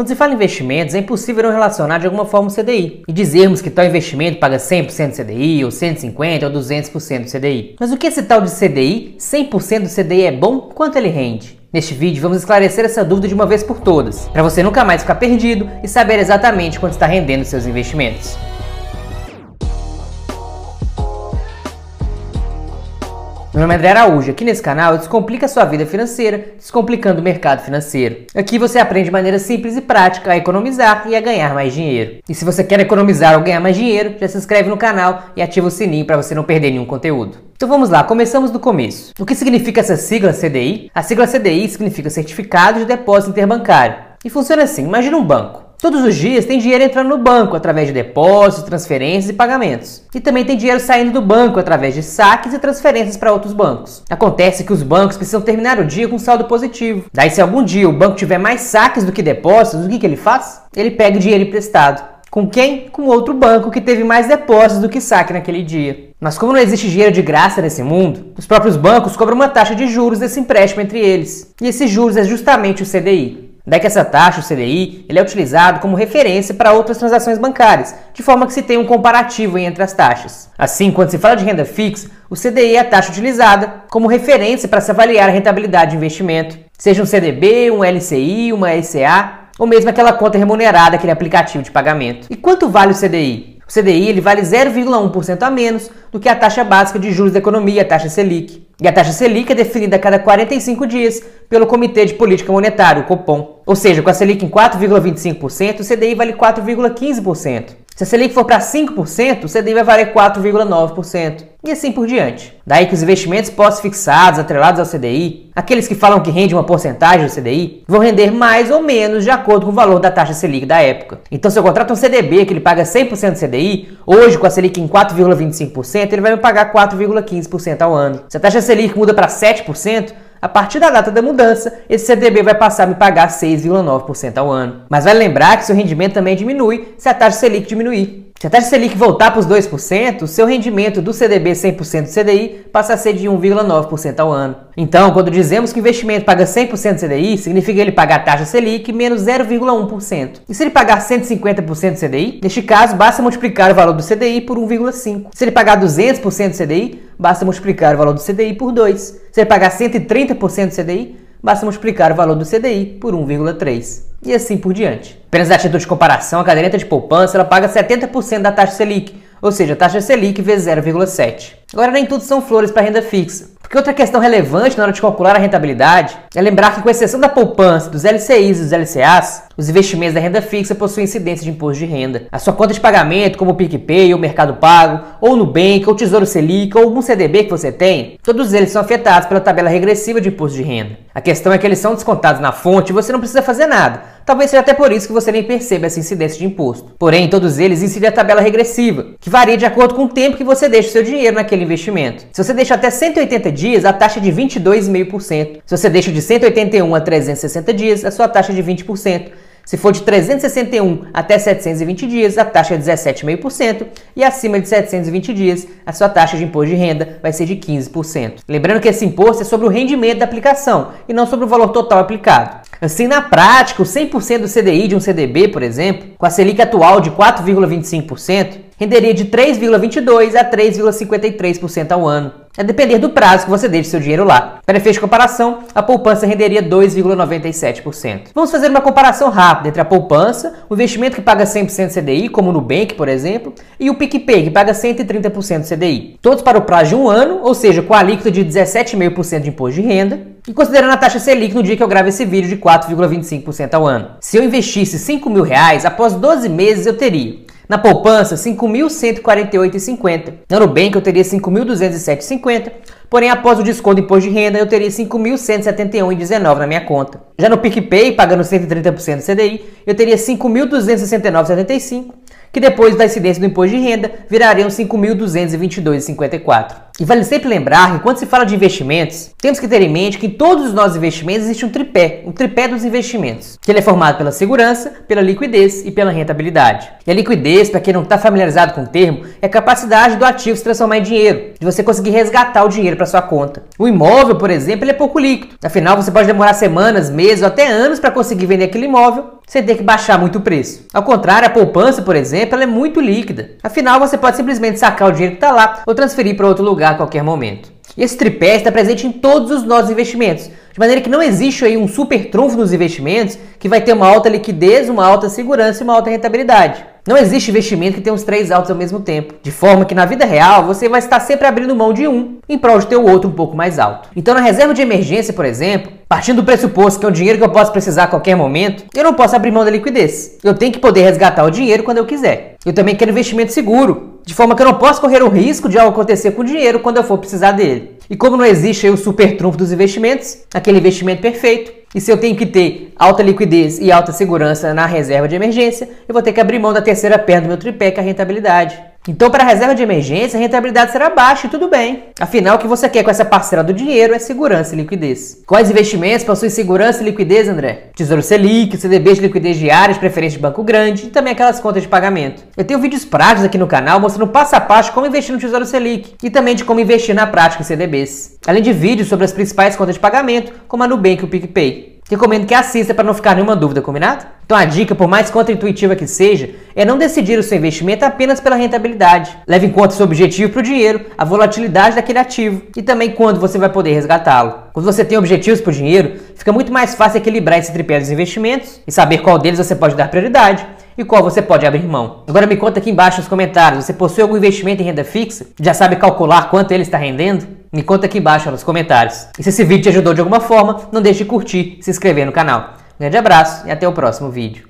Quando se fala em investimentos, é impossível não relacionar de alguma forma o CDI e dizermos que tal investimento paga 100% do CDI, ou 150% ou 200% do CDI. Mas o que esse tal de CDI? 100% do CDI é bom? Quanto ele rende? Neste vídeo vamos esclarecer essa dúvida de uma vez por todas, para você nunca mais ficar perdido e saber exatamente quanto está rendendo seus investimentos. Meu nome é André Araújo. Aqui nesse canal eu descomplico a sua vida financeira, descomplicando o mercado financeiro. Aqui você aprende de maneira simples e prática a economizar e a ganhar mais dinheiro. E se você quer economizar ou ganhar mais dinheiro, já se inscreve no canal e ativa o sininho para você não perder nenhum conteúdo. Então vamos lá, começamos do começo. O que significa essa sigla CDI? A sigla CDI significa Certificado de Depósito Interbancário. E funciona assim: imagina um banco. Todos os dias tem dinheiro entrando no banco através de depósitos, transferências e pagamentos. E também tem dinheiro saindo do banco através de saques e transferências para outros bancos. Acontece que os bancos precisam terminar o dia com saldo positivo. Daí, se algum dia o banco tiver mais saques do que depósitos, o que, que ele faz? Ele pega o dinheiro emprestado. Com quem? Com outro banco que teve mais depósitos do que saque naquele dia. Mas como não existe dinheiro de graça nesse mundo, os próprios bancos cobram uma taxa de juros desse empréstimo entre eles. E esse juros é justamente o CDI. Daí que essa taxa, o CDI, ele é utilizado como referência para outras transações bancárias, de forma que se tem um comparativo entre as taxas. Assim, quando se fala de renda fixa, o CDI é a taxa utilizada como referência para se avaliar a rentabilidade de investimento, seja um CDB, um LCI, uma LCA, ou mesmo aquela conta remunerada, aquele aplicativo de pagamento. E quanto vale o CDI? O CDI ele vale 0,1% a menos do que a taxa básica de juros da economia, a taxa Selic. E a taxa Selic é definida a cada 45 dias pelo Comitê de Política Monetária, o Copom. Ou seja, com a Selic em 4,25%, o CDI vale 4,15%. Se a Selic for para 5%, o CDI vai valer 4,9%. E assim por diante. Daí que os investimentos pós-fixados, atrelados ao CDI, aqueles que falam que rende uma porcentagem do CDI, vão render mais ou menos de acordo com o valor da taxa Selic da época. Então, se eu contrato um CDB que ele paga 100% do CDI, hoje com a Selic em 4,25%, ele vai me pagar 4,15% ao ano. Se a taxa Selic muda para 7%, a partir da data da mudança, esse CDB vai passar a me pagar 6,9% ao ano. Mas vale lembrar que seu rendimento também diminui se a taxa Selic diminuir. Se a taxa Selic voltar para os 2%, seu rendimento do CDB 100% do CDI passa a ser de 1,9% ao ano. Então, quando dizemos que o investimento paga 100% do CDI, significa ele pagar a taxa Selic menos 0,1%. E se ele pagar 150% do CDI, neste caso, basta multiplicar o valor do CDI por 1,5. Se ele pagar 200% do CDI, basta multiplicar o valor do CDI por 2. Se ele pagar 130% do CDI, basta multiplicar o valor do CDI por 1,3 e assim por diante. Apenas a título de comparação, a caderneta de poupança ela paga 70% da taxa Selic, ou seja, a taxa Selic vezes 0,7. Agora nem tudo são flores para renda fixa. Porque outra questão relevante na hora de calcular a rentabilidade é lembrar que, com exceção da poupança, dos LCIs e dos LCAs, os investimentos da renda fixa possuem incidência de imposto de renda. A sua conta de pagamento, como o PicPay, ou Mercado Pago, ou Nubank, ou Tesouro Selic, ou algum CDB que você tem, todos eles são afetados pela tabela regressiva de imposto de renda. A questão é que eles são descontados na fonte e você não precisa fazer nada. Talvez seja até por isso que você nem perceba essa incidência de imposto. Porém, todos eles incidem a tabela regressiva, que varia de acordo com o tempo que você deixa o seu dinheiro naquele investimento. Se você deixa até 180 dias, a taxa é de 22,5%. Se você deixa de 181 a 360 dias, a sua taxa é de 20%. Se for de 361 até 720 dias, a taxa é 17,5% e acima de 720 dias, a sua taxa de imposto de renda vai ser de 15%. Lembrando que esse imposto é sobre o rendimento da aplicação e não sobre o valor total aplicado. Assim, na prática, o 100% do CDI de um CDB, por exemplo, com a Selic atual de 4,25%, renderia de 3,22% a 3,53% ao ano a depender do prazo que você deixe seu dinheiro lá. Para efeito de comparação, a poupança renderia 2,97%. Vamos fazer uma comparação rápida entre a poupança, o investimento que paga 100% CDI, como o Nubank, por exemplo, e o PicPay, que paga 130% CDI. Todos para o prazo de um ano, ou seja, com a alíquota de 17,5% de imposto de renda, e considerando a taxa Selic no dia que eu gravo esse vídeo de 4,25% ao ano. Se eu investisse 5 mil reais, após 12 meses eu teria na poupança, 5.148,50. Na Nubank eu teria 5.207,50. Porém, após o desconto do imposto de renda, eu teria 5.171,19 na minha conta. Já no PicPay, pagando 130% do CDI, eu teria 5.269,75, que depois da incidência do imposto de renda, virariam 5.222,54. E vale sempre lembrar que quando se fala de investimentos, temos que ter em mente que em todos os nossos investimentos existe um tripé, um tripé dos investimentos, que ele é formado pela segurança, pela liquidez e pela rentabilidade. E a liquidez, para quem não está familiarizado com o termo, é a capacidade do ativo se transformar em dinheiro, de você conseguir resgatar o dinheiro para sua conta. O imóvel, por exemplo, ele é pouco líquido. Afinal, você pode demorar semanas, meses ou até anos para conseguir vender aquele imóvel sem ter que baixar muito o preço. Ao contrário, a poupança, por exemplo, ela é muito líquida. Afinal, você pode simplesmente sacar o dinheiro que está lá ou transferir para outro lugar a qualquer momento. E esse tripé está presente em todos os nossos investimentos, de maneira que não existe aí um super trunfo nos investimentos que vai ter uma alta liquidez, uma alta segurança e uma alta rentabilidade. Não existe investimento que tenha os três altos ao mesmo tempo, de forma que na vida real você vai estar sempre abrindo mão de um em prol de ter o outro um pouco mais alto. Então, na reserva de emergência, por exemplo, partindo do pressuposto que é um dinheiro que eu posso precisar a qualquer momento, eu não posso abrir mão da liquidez. Eu tenho que poder resgatar o dinheiro quando eu quiser. Eu também quero investimento seguro, de forma que eu não posso correr o risco de algo acontecer com o dinheiro quando eu for precisar dele. E como não existe o super trunfo dos investimentos, aquele investimento perfeito, e se eu tenho que ter alta liquidez e alta segurança na reserva de emergência, eu vou ter que abrir mão da terceira perna do meu tripé, que é a rentabilidade. Então, para a reserva de emergência, a rentabilidade será baixa e tudo bem. Afinal, o que você quer com essa parcela do dinheiro é segurança e liquidez. Quais investimentos possuem segurança e liquidez, André? Tesouro Selic, CDBs de liquidez diária, de preferência de banco grande e também aquelas contas de pagamento. Eu tenho vídeos práticos aqui no canal mostrando passo a passo como investir no Tesouro Selic e também de como investir na prática em CDBs. Além de vídeos sobre as principais contas de pagamento, como a Nubank e o PicPay. Recomendo que assista para não ficar nenhuma dúvida, combinado? Então a dica, por mais contra-intuitiva que seja, é não decidir o seu investimento apenas pela rentabilidade. Leve em conta seu objetivo para o dinheiro, a volatilidade daquele ativo e também quando você vai poder resgatá-lo. Quando você tem objetivos para o dinheiro, fica muito mais fácil equilibrar esse tripé dos investimentos e saber qual deles você pode dar prioridade e qual você pode abrir mão. Agora me conta aqui embaixo nos comentários, você possui algum investimento em renda fixa? Já sabe calcular quanto ele está rendendo? Me conta aqui embaixo nos comentários. E se esse vídeo te ajudou de alguma forma, não deixe de curtir e se inscrever no canal. Um grande abraço e até o próximo vídeo.